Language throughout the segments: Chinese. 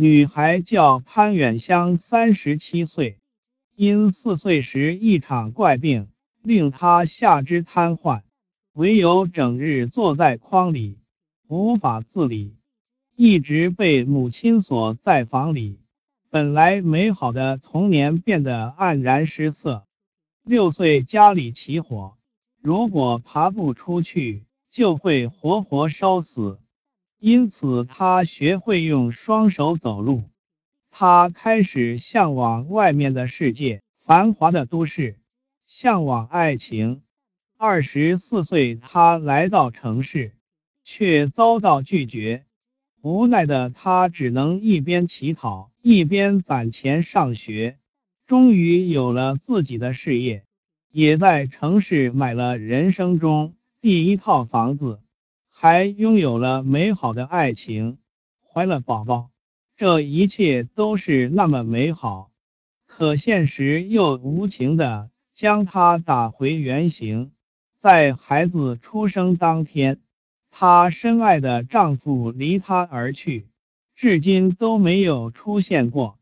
女孩叫潘远香，三十七岁，因四岁时一场怪病令她下肢瘫痪，唯有整日坐在筐里，无法自理，一直被母亲锁在房里。本来美好的童年变得黯然失色。六岁家里起火，如果爬不出去，就会活活烧死。因此，他学会用双手走路。他开始向往外面的世界，繁华的都市，向往爱情。二十四岁，他来到城市，却遭到拒绝。无奈的他，只能一边乞讨，一边攒钱上学。终于有了自己的事业，也在城市买了人生中第一套房子，还拥有了美好的爱情，怀了宝宝。这一切都是那么美好，可现实又无情的将他打回原形。在孩子出生当天，她深爱的丈夫离她而去，至今都没有出现过。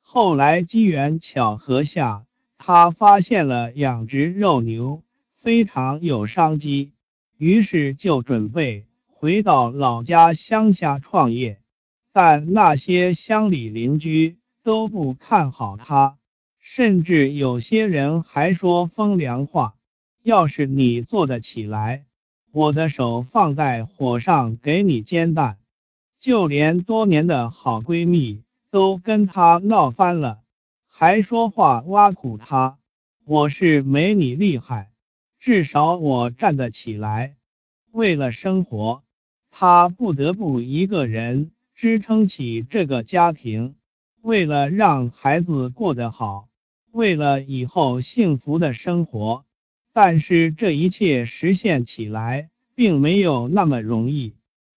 后来机缘巧合下，她发现了养殖肉牛非常有商机，于是就准备回到老家乡下创业。但那些乡里邻居都不看好他，甚至有些人还说风凉话：“要是你做得起来，我的手放在火上给你煎蛋。”就连多年的好闺蜜。都跟他闹翻了，还说话挖苦他。我是没你厉害，至少我站得起来。为了生活，他不得不一个人支撑起这个家庭。为了让孩子过得好，为了以后幸福的生活，但是这一切实现起来并没有那么容易，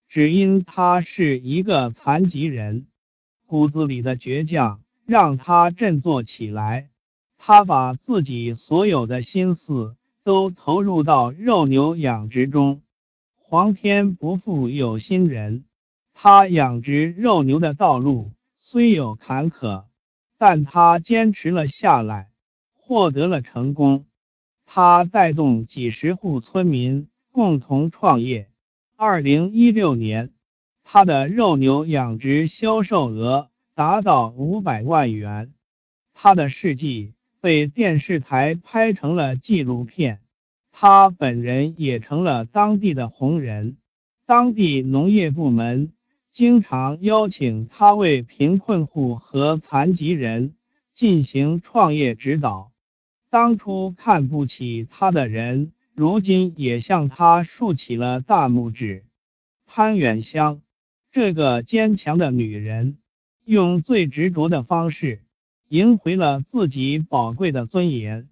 只因他是一个残疾人。骨子里的倔强让他振作起来，他把自己所有的心思都投入到肉牛养殖中。皇天不负有心人，他养殖肉牛的道路虽有坎坷，但他坚持了下来，获得了成功。他带动几十户村民共同创业。二零一六年。他的肉牛养殖销售额达到五百万元，他的事迹被电视台拍成了纪录片，他本人也成了当地的红人。当地农业部门经常邀请他为贫困户和残疾人进行创业指导。当初看不起他的人，如今也向他竖起了大拇指。潘远香。这个坚强的女人，用最执着的方式赢回了自己宝贵的尊严。